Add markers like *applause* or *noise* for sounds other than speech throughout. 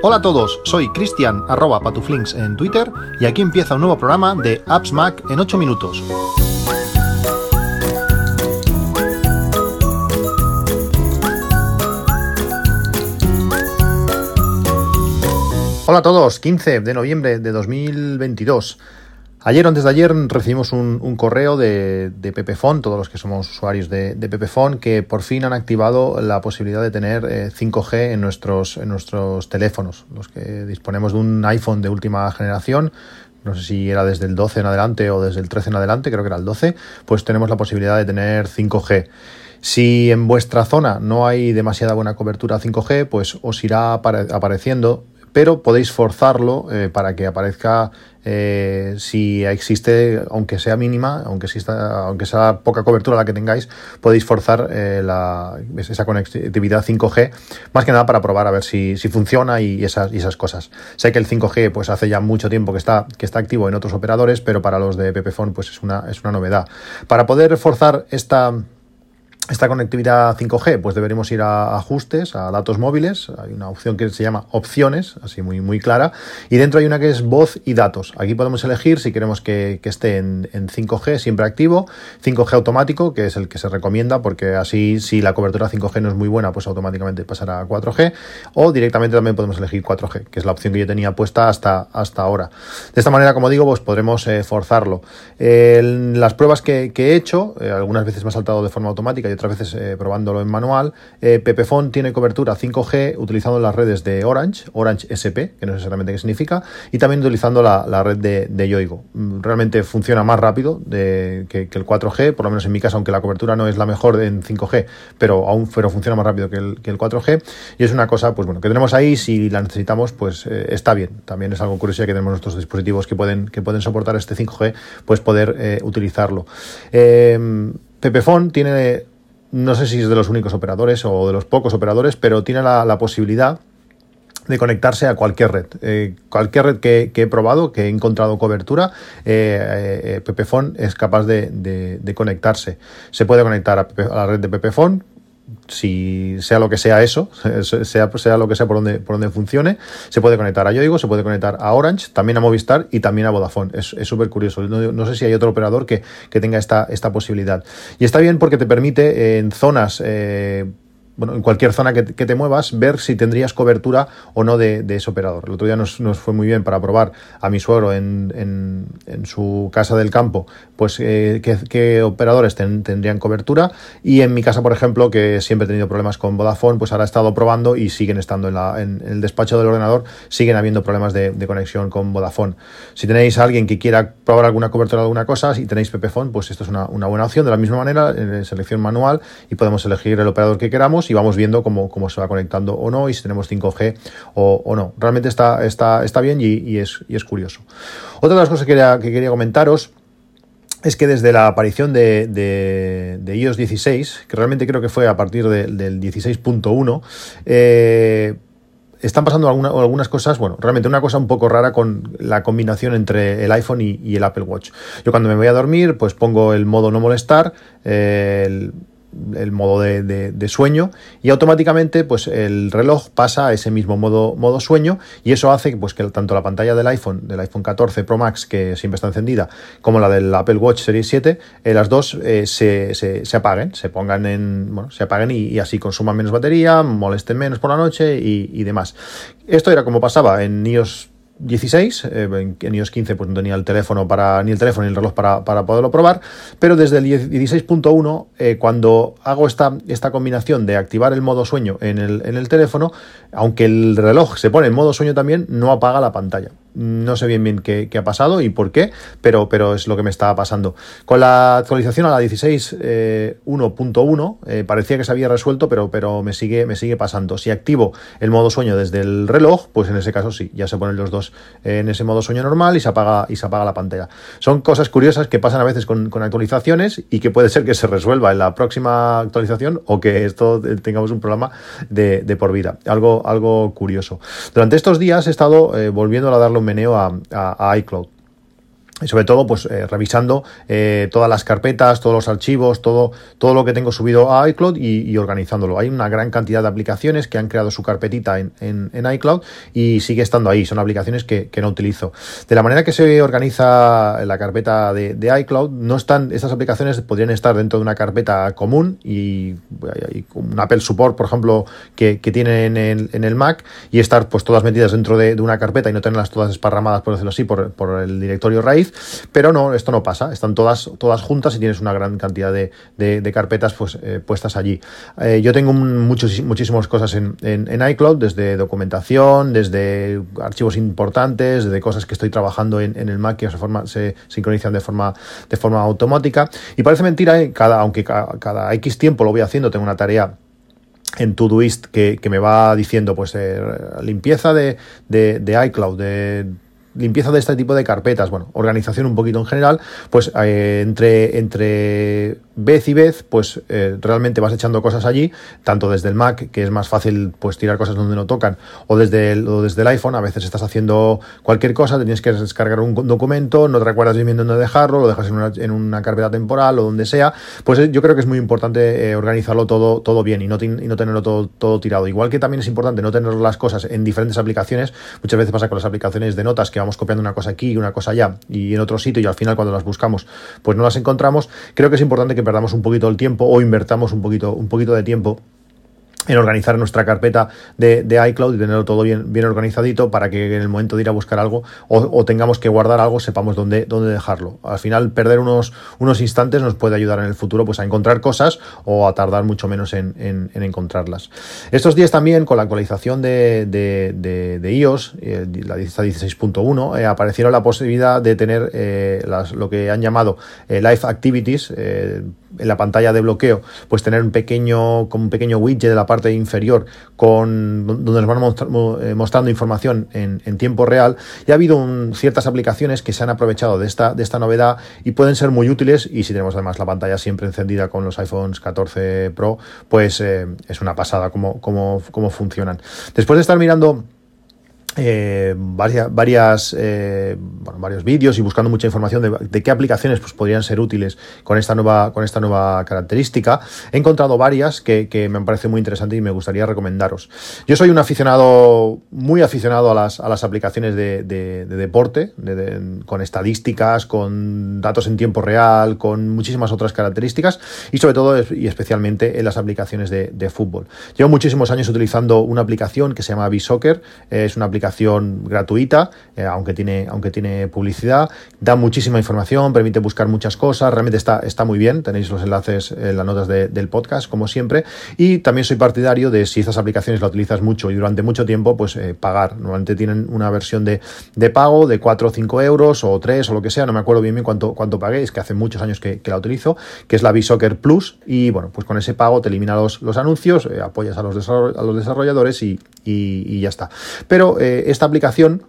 Hola a todos, soy Cristian arroba patuflinks en Twitter y aquí empieza un nuevo programa de Apps Mac en 8 minutos. Hola a todos, 15 de noviembre de 2022. Ayer o antes de ayer recibimos un, correo de, de Pepefon, todos los que somos usuarios de, de Pepefon, que por fin han activado la posibilidad de tener 5G eh, en nuestros, en nuestros teléfonos. Los que disponemos de un iPhone de última generación, no sé si era desde el 12 en adelante o desde el 13 en adelante, creo que era el 12, pues tenemos la posibilidad de tener 5G. Si en vuestra zona no hay demasiada buena cobertura 5G, pues os irá apareciendo pero podéis forzarlo eh, para que aparezca eh, si existe, aunque sea mínima, aunque sea poca cobertura la que tengáis, podéis forzar eh, esa conectividad 5G, más que nada para probar a ver si, funciona y esas, cosas. Sé que el 5G pues hace ya mucho tiempo que está, que está activo en otros operadores, pero para los de Pepefon pues es una, es una novedad. Para poder forzar esta esta conectividad 5G, pues deberemos ir a ajustes, a datos móviles. Hay una opción que se llama opciones, así muy, muy clara. Y dentro hay una que es voz y datos. Aquí podemos elegir si queremos que, esté en, 5G, siempre activo, 5G automático, que es el que se recomienda, porque así si la cobertura 5G no es muy buena, pues automáticamente pasará a 4G. O directamente también podemos elegir 4G, que es la opción que yo tenía puesta hasta, hasta ahora. De esta manera, como digo, pues podremos eh, forzarlo. las pruebas que, he hecho, eh, algunas veces me ha saltado de forma automática otras veces eh, probándolo en manual. Eh, Pepefon tiene cobertura 5G utilizando las redes de Orange, Orange SP, que no sé exactamente qué significa, y también utilizando la, red de, Yoigo. Mm, realmente funciona más rápido que, el 4G, por lo menos en mi caso, aunque la cobertura no es la mejor en 5G, pero aún pero funciona más rápido que el, 4G. Y es una cosa, pues bueno, que tenemos ahí, si la necesitamos, pues eh, está bien. También es algo curioso que tenemos nuestros dispositivos que pueden, que pueden soportar este 5G, pues poder utilizarlo. Pepefon tiene no sé si es de los únicos operadores o de los pocos operadores, pero tiene la, posibilidad de conectarse a cualquier red. Eh, cualquier red que, he probado, que he encontrado cobertura, eh, eh es capaz de, conectarse. Se puede conectar a, la red de Pepefon si sea lo que sea eso, *laughs* sea, lo que sea por donde, por donde funcione, se puede conectar a Yoigo, se puede conectar a Orange, también a Movistar y también a Vodafone. Es súper curioso. No, sé si hay otro operador que, tenga esta, posibilidad. Y está bien porque te permite en zonas eh, bueno, en cualquier zona que, te muevas, ver si tendrías cobertura o no de, ese operador. El otro día nos, fue muy bien para probar a mi suegro en, su casa del campo, pues eh, qué, operadores tendrían cobertura. Y en mi casa, por ejemplo, que siempre he tenido problemas con Vodafone, pues ahora he estado probando y siguen estando en, la, en el despacho del ordenador, siguen habiendo problemas de, conexión con Vodafone. Si tenéis a alguien que quiera probar alguna cobertura de alguna cosa, si tenéis Pepefone, pues esto es una, buena opción. De la misma manera, en selección manual y podemos elegir el operador que queramos y vamos viendo cómo, se va conectando o no y si tenemos 5G o, no. Realmente está, está, está bien y, es, curioso. Otra de las cosas que quería comentaros es que desde la aparición de, de, iOS 16, que realmente creo que fue a partir del 16.1, eh, están pasando algunas cosas, bueno, realmente una cosa un poco rara con la combinación entre el iPhone y, el Apple Watch. Yo cuando me voy a dormir, pues pongo el modo no molestar, eh, el modo de, sueño y automáticamente pues el reloj pasa a ese mismo modo, modo sueño y eso hace pues, que tanto la pantalla del iPhone, del iPhone 14 Pro Max que siempre está encendida, como la del Apple Watch Series 7, eh, las dos eh, se, se, apaguen, se pongan en, bueno, se apaguen y, así consuman menos batería, molesten menos por la noche y, y demás. Esto era como pasaba en iOS 16, eh, en iOS 15 pues no tenía el teléfono para, ni el teléfono ni el reloj para, poderlo probar, pero desde el 16.1, eh, cuando hago esta, esta combinación de activar el modo sueño en el, en el teléfono, aunque el reloj se pone en modo sueño también, no apaga la pantalla. No sé bien bien qué, ha pasado y por qué, pero, pero es lo que me estaba pasando. Con la actualización a la 16.1.1 eh, parecía que se había resuelto, pero, pero me, sigue, me sigue pasando. Si activo el modo sueño desde el reloj, pues en ese caso sí, ya se ponen los dos en ese modo sueño normal y se apaga, y se apaga la pantalla. Son cosas curiosas que pasan a veces con, actualizaciones y que puede ser que se resuelva en la próxima actualización o que esto eh, tengamos un problema de, por vida. Algo, algo curioso. Durante estos días he estado eh, volviendo a darle un meneo a, iCloud. Y sobre todo pues eh, revisando eh, todas las carpetas, todos los archivos, todo, todo lo que tengo subido a iCloud y, organizándolo. Hay una gran cantidad de aplicaciones que han creado su carpetita en, en, iCloud y sigue estando ahí. Son aplicaciones que, no utilizo. De la manera que se organiza la carpeta de, iCloud, no están, estas aplicaciones podrían estar dentro de una carpeta común y, un Apple Support, por ejemplo, que, que tienen en, en, el Mac y estar pues todas metidas dentro de, de, una carpeta y no tenerlas todas esparramadas, por decirlo así, por, por el directorio raíz pero no, esto no pasa, están todas, todas juntas y tienes una gran cantidad de, carpetas pues, eh, puestas allí. Eh, yo tengo muchos, muchísimas cosas en, iCloud, desde documentación, desde archivos importantes, desde cosas que estoy trabajando en, el Mac que se, forma, se sincronizan de forma, de forma automática. Y parece mentira, eh, cada, aunque cada, X tiempo lo voy haciendo, tengo una tarea en Todoist que, que me va diciendo pues limpieza de, de iCloud, de limpieza de este tipo de carpetas, bueno, organización un poquito en general, pues eh, entre, entre vez y vez, pues eh, realmente vas echando cosas allí, tanto desde el Mac, que es más fácil pues tirar cosas donde no tocan, o desde el, desde el iPhone, a veces estás haciendo cualquier cosa, tienes que descargar un documento, no te recuerdas bien dónde dejarlo, lo dejas en una, en una carpeta temporal o donde sea, pues eh, yo creo que es muy importante organizarlo todo, todo bien y no, y no tenerlo todo, todo tirado. Igual que también es importante no tener las cosas en diferentes aplicaciones, muchas veces pasa con las aplicaciones de notas que vamos copiando una cosa aquí y una cosa allá y en otro sitio y al final cuando las buscamos pues no las encontramos, creo que es importante que perdamos un poquito el tiempo o invertamos un poquito, un poquito de tiempo en organizar nuestra carpeta de, iCloud y tenerlo todo bien, bien organizadito para que en el momento de ir a buscar algo o, tengamos que guardar algo sepamos dónde, dónde dejarlo. Al final perder unos, unos instantes nos puede ayudar en el futuro pues, a encontrar cosas o a tardar mucho menos en, encontrarlas. Estos días también con la actualización de, de, iOS, eh, la 16.1, eh, aparecieron la posibilidad de tener eh, lo que han llamado Live Activities en la pantalla de bloqueo, pues tener un pequeño, como un pequeño widget de la parte inferior con donde nos van eh, mostrando información en, tiempo real. Y ha habido ciertas aplicaciones que se han aprovechado de esta, de esta novedad y pueden ser muy útiles. Y si tenemos además la pantalla siempre encendida con los iPhones 14 Pro, pues eh, es una pasada cómo, cómo, cómo funcionan. Después de estar mirando eh, varias, eh, varios vídeos y buscando mucha información de, qué aplicaciones pues, podrían ser útiles con esta nueva, con esta nueva característica. He encontrado varias que, me parecido muy interesantes y me gustaría recomendaros. Yo soy un aficionado, muy aficionado a las, a las aplicaciones de, deporte, con estadísticas, con datos en tiempo real, con muchísimas otras características y sobre todo y especialmente en las aplicaciones de, fútbol. Llevo muchísimos años utilizando una aplicación que se llama Bisoccer, es una aplicación gratuita, eh, aunque, tiene, aunque tiene publicidad, da muchísima información, permite buscar muchas cosas, realmente está, está muy bien, tenéis los enlaces en las notas del podcast, como siempre, y también soy partidario de si estas aplicaciones la utilizas mucho y durante mucho tiempo, pues eh, pagar. Normalmente tienen una versión de, pago de 4 o 5 euros o 3 o lo que sea, no me acuerdo bien bien cuánto, cuánto pagué, que hace muchos años que, la utilizo, que es la Bisoccer Plus, y bueno, pues con ese pago te elimina los, los anuncios, eh, apoyas a los, a los desarrolladores y, y, ya está. Pero esta aplicación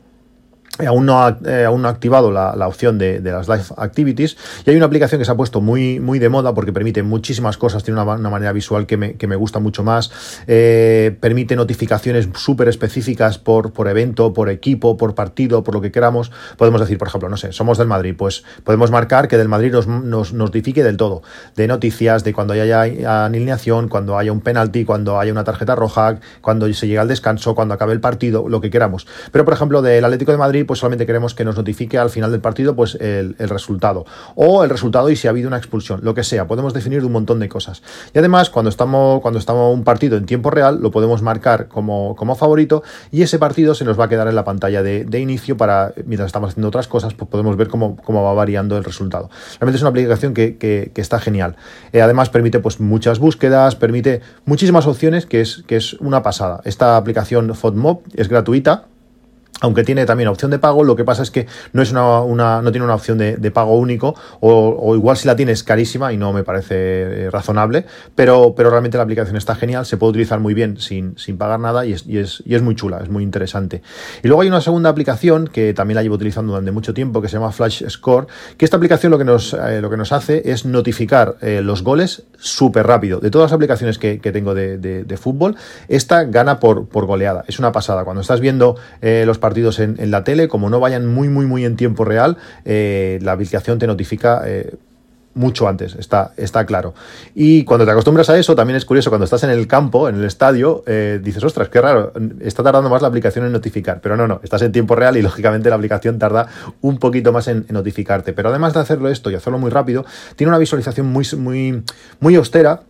aún no ha, eh, aún no ha activado la, opción de, las Live Activities y hay una aplicación que se ha puesto muy, muy de moda porque permite muchísimas cosas, tiene una, manera visual que me, que me, gusta mucho más, eh, permite notificaciones súper específicas por, por evento, por equipo, por partido, por lo que queramos. Podemos decir, por ejemplo, no sé, somos del Madrid, pues podemos marcar que del Madrid nos, nos notifique del todo, de noticias, de cuando haya alineación, cuando haya un penalti, cuando haya una tarjeta roja, cuando se llega al descanso, cuando acabe el partido, lo que queramos. Pero, por ejemplo, del Atlético de Madrid, pues solamente queremos que nos notifique al final del partido pues el, resultado. O el resultado y si ha habido una expulsión, lo que sea. Podemos definir un montón de cosas. Y además, cuando estamos, cuando estamos un partido en tiempo real, lo podemos marcar como, como favorito y ese partido se nos va a quedar en la pantalla de, inicio para, mientras estamos haciendo otras cosas, pues podemos ver cómo, cómo va variando el resultado. Realmente es una aplicación que, está genial. Eh, además, permite pues muchas búsquedas, permite muchísimas opciones, que es, que es una pasada. Esta aplicación FODMOB es gratuita, aunque tiene también opción de pago, lo que pasa es que no es tiene una opción de, pago único, o, igual si la tienes carísima y no me parece eh, razonable, pero, realmente la aplicación está genial, se puede utilizar muy bien sin, pagar nada y es, es, es muy chula, es muy interesante. Y luego hay una segunda aplicación que también la llevo utilizando durante mucho tiempo, que se llama Flash Score, que esta aplicación lo que nos, eh, hace es notificar eh, los goles súper rápido. De todas las aplicaciones que, tengo de, fútbol, esta gana por, por goleada. Es una pasada. Cuando estás viendo los partidos partidos en, la tele, como no vayan muy, muy, muy en tiempo real, eh, la aplicación te notifica eh, mucho antes, está, está claro. Y cuando te acostumbras a eso, también es curioso, cuando estás en el campo, en el estadio, eh, dices, ostras, qué raro, está tardando más la aplicación en notificar. Pero no, no, estás en tiempo real y *laughs* lógicamente la aplicación tarda un poquito más en, notificarte. Pero además de hacerlo esto y hacerlo muy rápido, tiene una visualización muy, muy, muy austera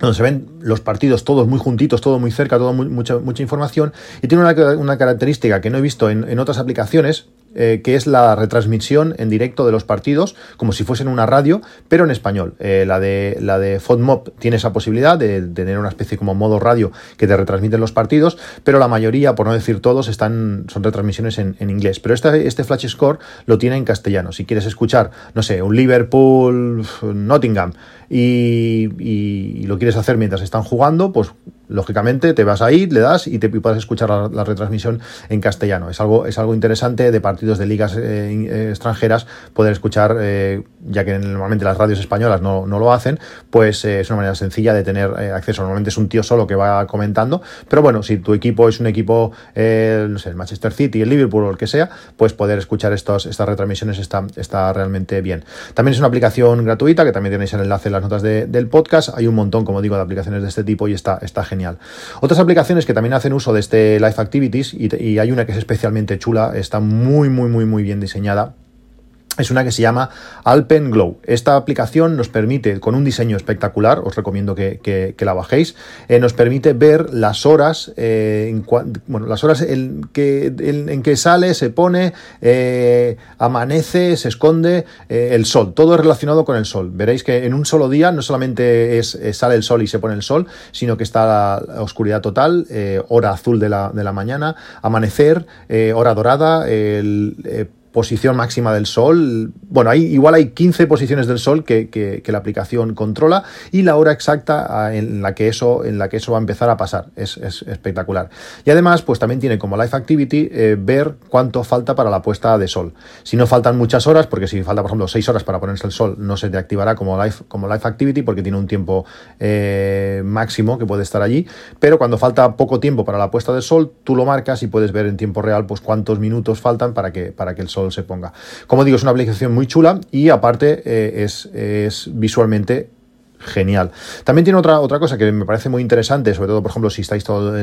donde se ven los partidos todos muy juntitos, todo muy cerca, todo mucha, mucha información, y tiene una, característica que no he visto en, en otras aplicaciones, eh, que es la retransmisión en directo de los partidos, como si fuesen una radio, pero en español. Eh, la de, la de FODMOP tiene esa posibilidad de, tener una especie como modo radio que te retransmiten los partidos, pero la mayoría, por no decir todos, están, son retransmisiones en, inglés. Pero este, este Flash Score lo tiene en castellano. Si quieres escuchar, no sé, un Liverpool, Nottingham, y, y, lo quieres hacer mientras están jugando, pues lógicamente te vas ahí, le das y te puedes escuchar la, retransmisión en castellano. Es algo, es algo interesante de partidos de ligas eh, eh, extranjeras poder escuchar, eh, ya que normalmente las radios españolas no, lo hacen, pues es una manera sencilla de tener acceso. Normalmente es un tío solo que va comentando, pero bueno, si tu equipo es un equipo, no sé, el Manchester City, el Liverpool o el que sea, pues poder escuchar estas retransmisiones está, está realmente bien. También es una aplicación gratuita, que también tenéis el enlace en las notas del podcast. Hay un montón, como digo, de aplicaciones de este tipo y está, está genial Otras aplicaciones que también hacen uso de este Life Activities y, y hay una que es especialmente chula, está muy, muy, muy, muy bien diseñada es una que se llama Alpen Glow. Esta aplicación nos permite, con un diseño espectacular, os recomiendo que, la bajéis, eh, nos permite ver las horas, eh, en, bueno, las horas en que, en, que sale, se pone, eh, amanece, se esconde el sol. Todo es relacionado con el sol. Veréis que en un solo día no solamente es, sale el sol y se pone el sol, sino que está la, oscuridad total, hora azul de la, de la mañana, amanecer, hora dorada, el posición máxima del Sol. Bueno, hay, igual hay 15 posiciones del Sol que, la aplicación controla y la hora exacta ah, en la que eso, en la que eso va a empezar a pasar. Es, espectacular. Y además, pues también tiene como Life Activity eh, ver cuánto falta para la puesta de sol. Si no faltan muchas horas, porque si falta, por ejemplo, 6 horas para ponerse el sol, no se te activará como Life, como life Activity porque tiene un tiempo eh, máximo que puede estar allí. Pero cuando falta poco tiempo para la puesta de sol, tú lo marcas y puedes ver en tiempo real pues cuántos minutos faltan para que, para que el sol se ponga. Como digo, es una aplicación muy chula y aparte eh, es, visualmente genial. También tiene otra, otra cosa que me parece muy interesante, sobre todo, por ejemplo, si estáis todos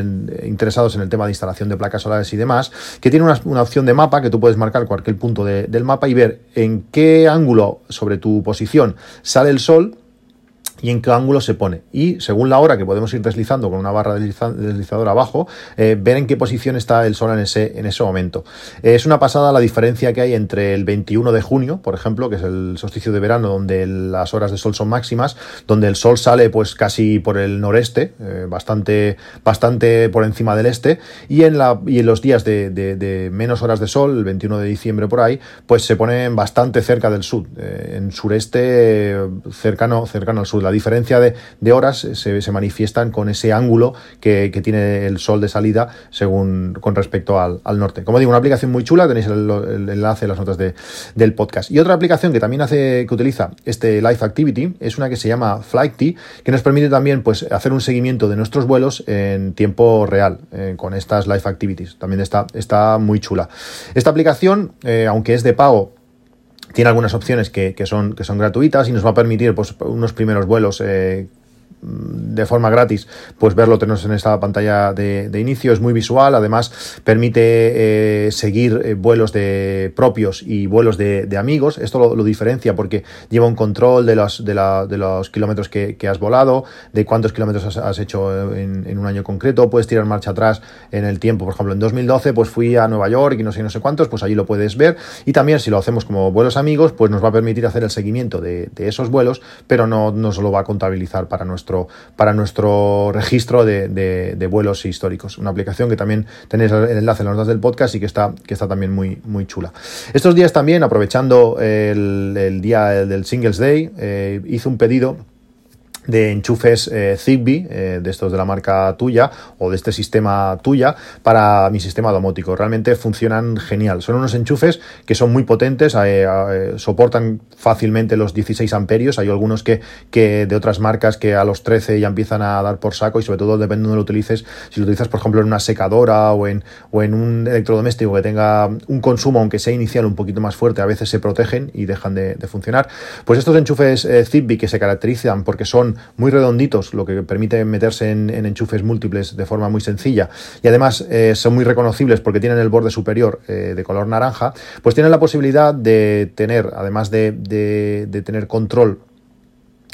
interesados en el tema de instalación de placas solares y demás, que tiene una, opción de mapa que tú puedes marcar cualquier punto del mapa y ver en qué ángulo sobre tu posición sale el sol y en qué ángulo se pone. Y según la hora que podemos ir deslizando con una barra deslizadora abajo, eh, ver en qué posición está el sol en ese, en ese momento. es una pasada la diferencia que hay entre el 21 de junio, por ejemplo, que es el solsticio de verano, donde las horas de sol son máximas, donde el sol sale pues casi por el noreste, eh, bastante, bastante por encima del este, y en, la, y en los días de, menos horas de sol, el 21 de diciembre por ahí, pues se ponen bastante cerca del sur, eh, en sureste cercano, cercano al sur diferencia de, horas se, manifiestan con ese ángulo que, tiene el sol de salida según con respecto al, norte. Como digo, una aplicación muy chula, tenéis el, enlace en las notas del podcast. Y otra aplicación que también hace, que utiliza este Life Activity es una que se llama Flighty, que nos permite también pues, hacer un seguimiento de nuestros vuelos en tiempo real eh, con estas Life Activities. También está, está muy chula. Esta aplicación, eh, aunque es de pago, tiene algunas opciones que, son, que son gratuitas y nos va a permitir pues, unos primeros vuelos eh, de forma gratis, pues verlo tenemos en esta pantalla de, inicio, es muy visual, además permite eh, seguir eh, vuelos de propios y vuelos de, amigos, esto lo, diferencia porque lleva un control de los, de, los kilómetros que, has volado, de cuántos kilómetros has, hecho en, un año concreto, puedes tirar marcha atrás en el tiempo, por ejemplo en 2012 pues fui a Nueva York y no sé no sé cuántos, pues allí lo puedes ver y también si lo hacemos como vuelos amigos, pues nos va a permitir hacer el seguimiento de, esos vuelos, pero no, no se lo va a contabilizar para nuestro para nuestro registro de, vuelos históricos. Una aplicación que también tenéis el enlace en las notas del podcast y que está, que está también muy, muy chula. Estos días también, aprovechando el, día del Singles Day, eh, hice un pedido de enchufes eh, Zigbee, eh, de estos de la marca tuya o de este sistema tuya para mi sistema domótico. Realmente funcionan genial. Son unos enchufes que son muy potentes, eh, soportan fácilmente los 16 amperios. Hay algunos que, que, de otras marcas que a los 13 ya empiezan a dar por saco y sobre todo dependiendo de lo utilices. Si lo utilizas, por ejemplo, en una secadora o en, o en un electrodoméstico que tenga un consumo, aunque sea inicial, un poquito más fuerte, a veces se protegen y dejan de, de funcionar. Pues estos enchufes Zigbee que se caracterizan porque son muy redonditos, lo que permite meterse en, enchufes múltiples de forma muy sencilla. Y además eh, son muy reconocibles porque tienen el borde superior eh, de color naranja, pues tienen la posibilidad de tener, además de, de tener control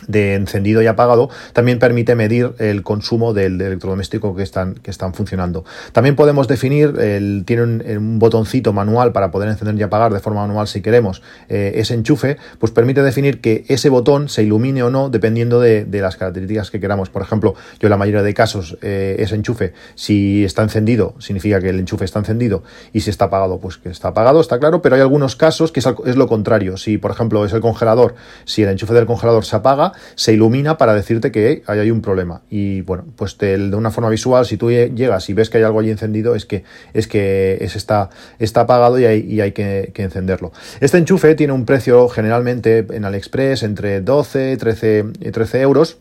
de encendido y apagado, también permite medir el consumo del, electrodoméstico que están, que están funcionando. También podemos definir, el, tiene un, botoncito manual para poder encender y apagar de forma manual si queremos eh, ese enchufe, pues permite definir que ese botón se ilumine o no dependiendo de, las características que queramos. Por ejemplo, yo en la mayoría de casos eh, ese enchufe, si está encendido, significa que el enchufe está encendido y si está apagado, pues que está apagado, está claro, pero hay algunos casos que es, es lo contrario. Si, por ejemplo, es el congelador, si el enchufe del congelador se apaga, se ilumina para decirte que hay, un problema. Y bueno, pues de, una forma visual, si tú llegas y ves que hay algo allí encendido, es que, es que es está, está apagado y hay, que, encenderlo. Este enchufe tiene un precio generalmente en AliExpress entre 12, 13, 13 euros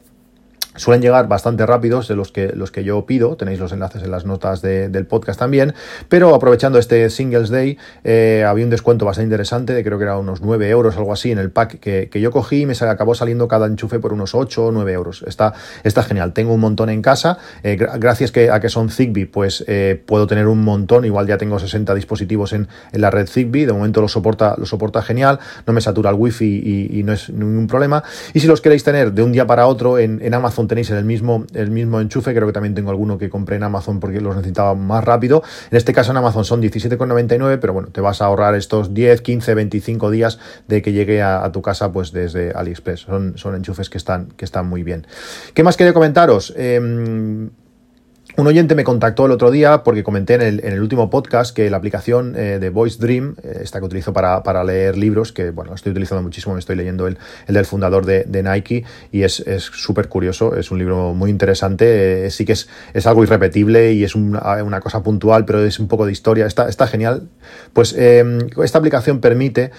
Suelen llegar bastante rápidos de los que, los que yo pido, tenéis los enlaces en las notas del podcast también, pero aprovechando este Singles Day, eh, había un descuento bastante interesante, de creo que era unos 9 euros, algo así, en el pack que, yo cogí y me acabó saliendo cada enchufe por unos 8 o 9 euros. Está, está genial, tengo un montón en casa, eh, gracias que, a que son Zigbee, pues eh, puedo tener un montón, igual ya tengo 60 dispositivos en, la red Zigbee, de momento lo soporta, lo soporta genial, no me satura el wifi y, no es ningún problema, y si los queréis tener de un día para otro en, en Amazon, tenéis el mismo, el mismo enchufe, creo que también tengo alguno que compré en Amazon porque los necesitaba más rápido. En este caso en Amazon son 17,99, pero bueno, te vas a ahorrar estos 10, 15, 25 días de que llegue a, tu casa pues desde AliExpress. Son, son enchufes que están, que están muy bien. ¿Qué más quería comentaros? Em, un oyente me contactó el otro día porque comenté en el, último podcast que la aplicación eh, de Voice Dream, eh, esta que utilizo para, leer libros, que bueno, estoy utilizando muchísimo, me estoy leyendo el, el del fundador de, Nike y es súper curioso, es un libro muy interesante, eh, sí que es, es, algo irrepetible y es una, cosa puntual, pero es un poco de historia, está, está genial. Pues em, esta aplicación permite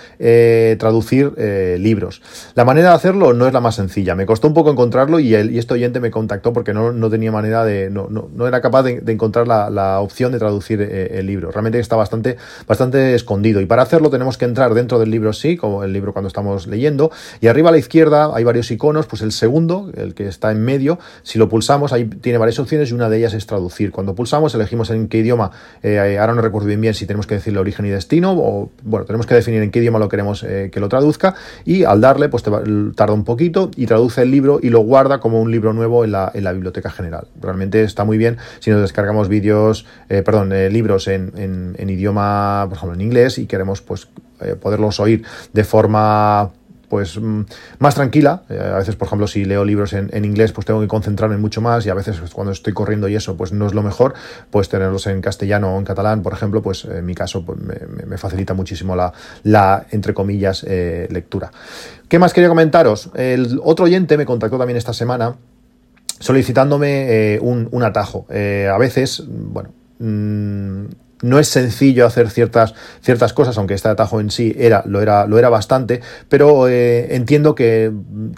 traducir libros. La manera de hacerlo no es la más sencilla, me costó un poco encontrarlo y, el, y este oyente me contactó porque no, no tenía manera de... no era capaz de, encontrar la, opción de traducir eh, el libro. Realmente está bastante, bastante escondido. Y para hacerlo tenemos que entrar dentro del libro sí, como el libro cuando estamos leyendo. Y arriba a la izquierda hay varios iconos, pues el segundo, el que está en medio, si lo pulsamos, ahí tiene varias opciones y una de ellas es traducir. Cuando pulsamos, elegimos en qué idioma, eh, ahora no recuerdo bien bien si tenemos que decirle origen y destino, o bueno, tenemos que definir en qué idioma lo queremos eh, que lo traduzca. Y al darle, pues tarda un poquito y traduce el libro y lo guarda como un libro nuevo en la, en la biblioteca general. Realmente está muy bien si nos descargamos vídeos, eh, perdón, eh, libros en, idioma, por ejemplo, en inglés y queremos pues eh, poderlos oír de forma pues mm, más tranquila. a veces, por ejemplo, si leo libros en, inglés, pues tengo que concentrarme mucho más y a veces pues, cuando estoy corriendo y eso, pues no es lo mejor. Pues tenerlos en castellano o en catalán, por ejemplo, pues en mi caso pues, me, facilita muchísimo la, la entre comillas, lectura. ¿Qué más quería comentaros? El otro oyente me contactó también esta semana solicitándome eh, un, un, atajo. Eh, a veces, bueno, mm, no es sencillo hacer ciertas, ciertas cosas, aunque este atajo en sí era, lo, era, lo era bastante, pero eh, entiendo que,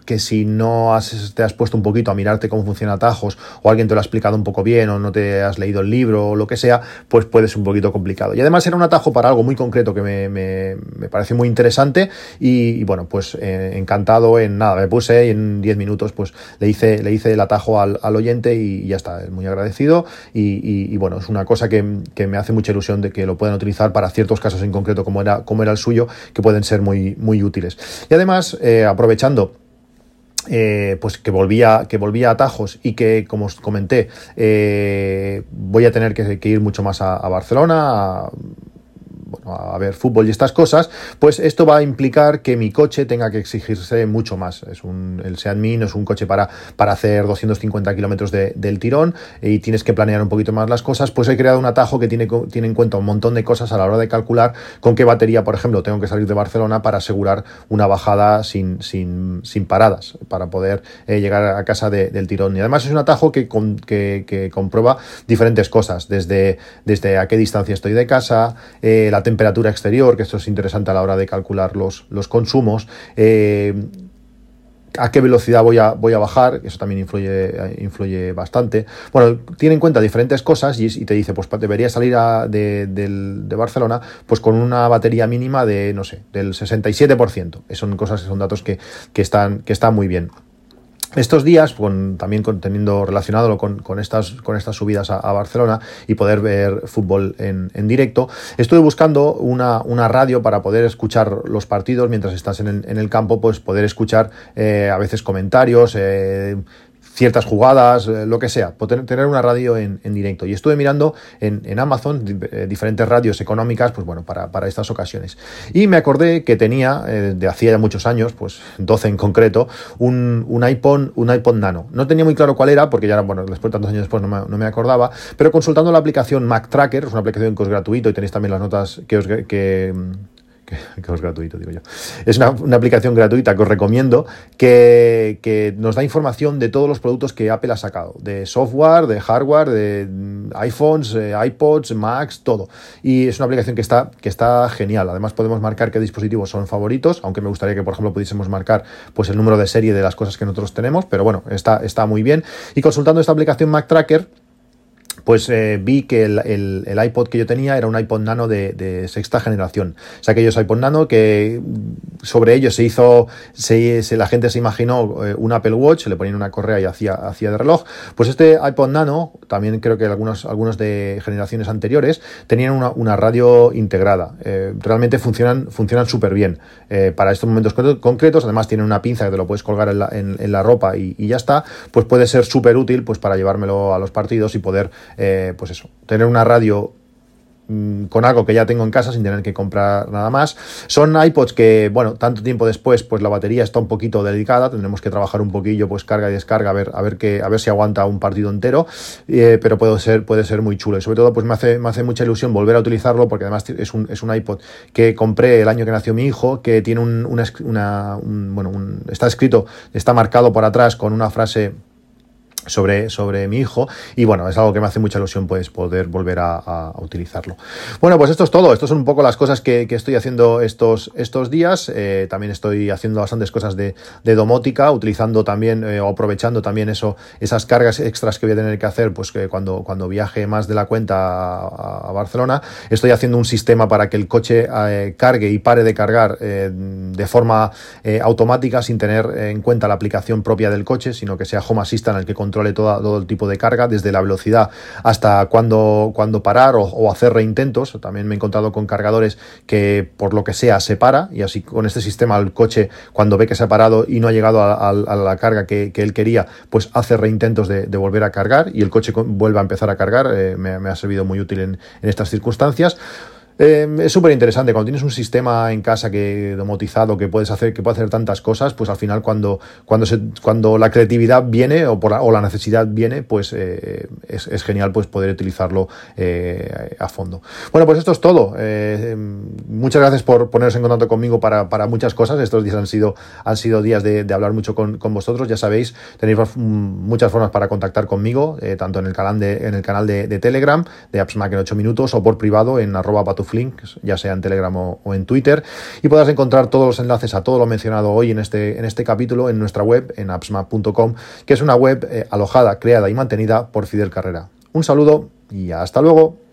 que, si no has, te has puesto un poquito a mirarte cómo funcionan atajos, o alguien te lo ha explicado un poco bien, o no te has leído el libro, o lo que sea, pues puede ser un poquito complicado. Y además era un atajo para algo muy concreto que me, me, me pareció muy interesante, y, bueno, pues eh, encantado en nada, me puse y en 10 minutos pues le hice, le hice el atajo al, al oyente y, ya está, muy agradecido, y, y, bueno, es una cosa que, que me hace mucho ilusión de que lo puedan utilizar para ciertos casos en concreto, como era, como era el suyo, que pueden ser muy, muy útiles. Y además, eh, aprovechando eh, pues que volvía, que volvía a atajos y que, como os comenté, eh, voy a tener que, ir mucho más a, Barcelona, ver fútbol y estas cosas, pues esto va a implicar que mi coche tenga que exigirse mucho más. Es un, el Seat Mii no es un coche para, para hacer 250 kilómetros de, del tirón y tienes que planear un poquito más las cosas, pues he creado un atajo que tiene, tiene en cuenta un montón de cosas a la hora de calcular con qué batería, por ejemplo, tengo que salir de Barcelona para asegurar una bajada sin, sin, sin paradas, para poder eh, llegar a casa del tirón. Y además es un atajo que, que, que, comprueba diferentes cosas, desde, desde a qué distancia estoy de casa, eh, la temperatura exterior, que esto es interesante a la hora de calcular los, los consumos, eh, a qué velocidad voy a, voy a bajar, eso también influye, influye bastante. Bueno, tiene en cuenta diferentes cosas y, te dice, pues debería salir de, de, Barcelona pues con una batería mínima de, no sé, del 67%. Son cosas, son datos que, que, están, que están muy bien. Estos días, con, también con, teniendo relacionado con, con, estas, con estas subidas a, Barcelona y poder ver fútbol en, en directo, estuve buscando una, radio para poder escuchar los partidos mientras estás en el, en el campo, pues poder escuchar eh, a veces comentarios, eh, ciertas jugadas, eh, lo que sea, tener una radio en, directo. Y estuve mirando en, Amazon eh, diferentes radios económicas, pues bueno, para, estas ocasiones. Y me acordé que tenía, eh, de hacía ya muchos años, pues 12 en concreto, un, un, iPhone, un iPod Nano. No tenía muy claro cuál era, porque ya, bueno, después tantos años después no me, acordaba, pero consultando la aplicación Mac Tracker, es una aplicación que es gratuito y tenéis también las notas que os, que, *laughs* que, es gratuito, digo yo. Es una, aplicación gratuita que os recomiendo que, que, nos da información de todos los productos que Apple ha sacado, de software, de hardware, de mm, iPhones, eh, iPods, Macs, todo. Y es una aplicación que está, que está genial. Además podemos marcar qué dispositivos son favoritos, aunque me gustaría que, por ejemplo, pudiésemos marcar pues, el número de serie de las cosas que nosotros tenemos, pero bueno, está, está muy bien. Y consultando esta aplicación Mac Tracker, pues eh, vi que el, iPod que yo tenía era un iPod Nano de, sexta generación. O sea, aquellos iPod Nano que sobre ellos se hizo, se, la gente se imaginó eh, un Apple Watch, le ponían una correa y hacía, hacía de reloj. Pues este iPod Nano, también creo que algunos, algunos de generaciones anteriores, tenían una, radio integrada. Eh, realmente funcionan funcionan súper bien para estos momentos concretos. Además, tienen una pinza que te lo puedes colgar en la, en, la ropa y, y, ya está. Pues puede ser súper útil pues, para llevármelo a los partidos y poder eh, pues eso, tener una radio mm, con algo que ya tengo en casa sin tener que comprar nada más. Son iPods que, bueno, tanto tiempo después, pues la batería está un poquito delicada, tendremos que trabajar un poquillo, pues carga y descarga, a ver, a ver, que, a ver si aguanta un partido entero, eh, pero puede ser, puede ser muy chulo. Y sobre todo, pues me hace, me hace mucha ilusión volver a utilizarlo, porque además es un, es un iPod que compré el año que nació mi hijo, que tiene un, una, bueno, está escrito, está marcado por atrás con una frase sobre, sobre mi hijo. Y bueno, es algo que me hace mucha ilusión pues poder volver a, utilizarlo. Bueno, pues esto es todo, estas son un poco las cosas que, estoy haciendo estos, estos días, eh, también estoy haciendo bastantes cosas de, domótica, utilizando también eh, o aprovechando también eso, esas cargas extras que voy a tener que hacer pues que cuando, cuando viaje más de la cuenta a, Barcelona, estoy haciendo un sistema para que el coche eh, cargue y pare de cargar de forma automática sin tener en cuenta la aplicación propia del coche, sino que sea Home Assistant el que controle todo, el tipo de carga, desde la velocidad hasta cuándo, cuando parar o, hacer reintentos. También me he encontrado con cargadores que por lo que sea se para y así con este sistema el coche cuando ve que se ha parado y no ha llegado a, la carga que, él quería, pues hace reintentos de, volver a cargar y el coche vuelve a empezar a cargar. Eh, me, ha servido muy útil en estas circunstancias. Em, es súper interesante. Cuando tienes un sistema en casa que domotizado que puedes hacer, que puede hacer tantas cosas, pues al final cuando, cuando, se, cuando la creatividad viene o, por la, o la necesidad viene, pues eh, es, genial pues poder utilizarlo eh, a fondo. Bueno, pues esto es todo. Eh, em, muchas gracias por poneros en contacto conmigo para, para, muchas cosas. Estos días han sido, han sido días de, de hablar mucho con, con, vosotros. Ya sabéis, tenéis muchas formas para contactar conmigo, tanto en el canal de, en el canal de, de Telegram, de AppsMac en 8 minutos, o por privado en arroba links, ya sea en Telegram o, en Twitter, y podrás encontrar todos los enlaces a todo lo mencionado hoy en este, en este capítulo en nuestra web, en appsmap.com, que es una web eh, alojada, creada y mantenida por Fidel Carrera. Un saludo y hasta luego.